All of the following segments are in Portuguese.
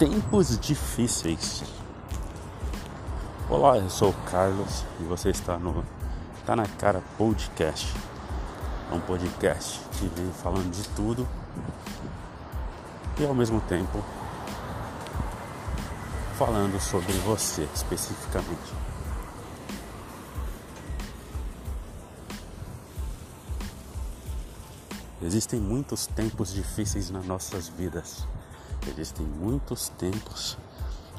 tempos difíceis. Olá, eu sou o Carlos e você está no Tá na Cara Podcast. É um podcast que vem falando de tudo e ao mesmo tempo falando sobre você especificamente. Existem muitos tempos difíceis nas nossas vidas. Existem muitos tempos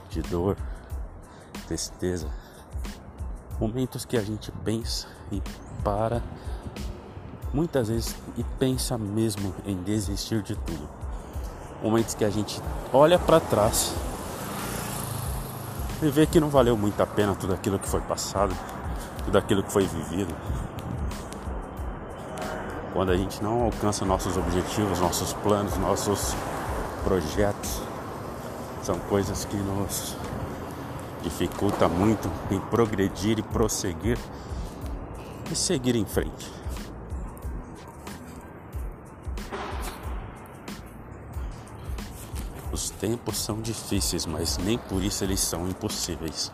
de dor, tristeza, momentos que a gente pensa e para muitas vezes e pensa mesmo em desistir de tudo. Momentos que a gente olha para trás e vê que não valeu muito a pena tudo aquilo que foi passado, tudo aquilo que foi vivido quando a gente não alcança nossos objetivos, nossos planos, nossos projetos, são coisas que nos dificulta muito em progredir e prosseguir e seguir em frente. Os tempos são difíceis, mas nem por isso eles são impossíveis.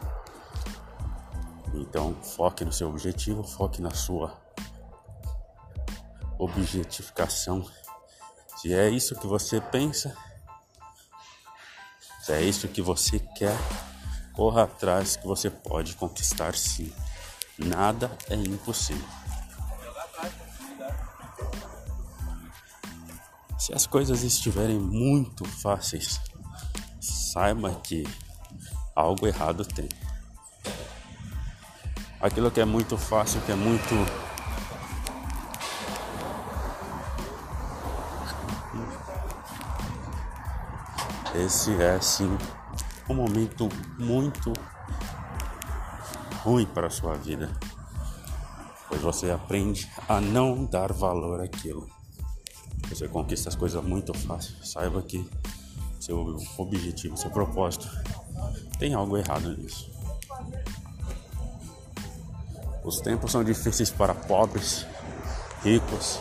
Então, foque no seu objetivo, foque na sua objetificação. Se é isso que você pensa, se é isso que você quer, corra atrás que você pode conquistar sim. Nada é impossível. Se as coisas estiverem muito fáceis, saiba que algo errado tem. Aquilo que é muito fácil, que é muito Esse é sim um momento muito ruim para a sua vida, pois você aprende a não dar valor àquilo. Você conquista as coisas muito fácil. Saiba que seu objetivo, seu propósito tem algo errado nisso. Os tempos são difíceis para pobres, ricos,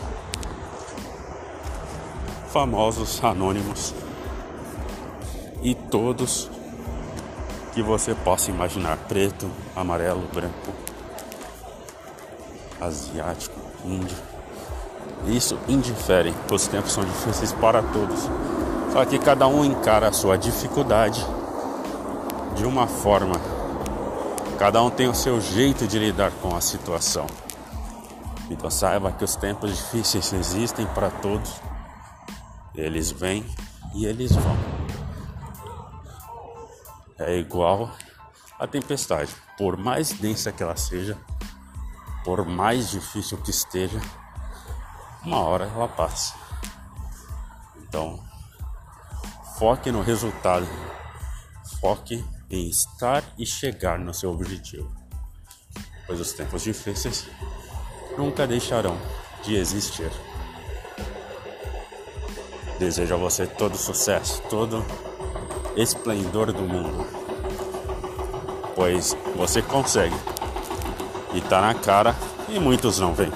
famosos, anônimos e todos que você possa imaginar: preto, amarelo, branco, asiático, índio. Isso indifere, os tempos são difíceis para todos. Só que cada um encara a sua dificuldade de uma forma. Cada um tem o seu jeito de lidar com a situação. Então saiba que os tempos difíceis existem para todos. Eles vêm e eles vão é igual à tempestade. Por mais densa que ela seja, por mais difícil que esteja, uma hora ela passa. Então, foque no resultado, foque em estar e chegar no seu objetivo, pois os tempos difíceis nunca deixarão de existir. Desejo a você todo sucesso, todo esplendor do mundo. Pois você consegue. E tá na cara e muitos não vêm.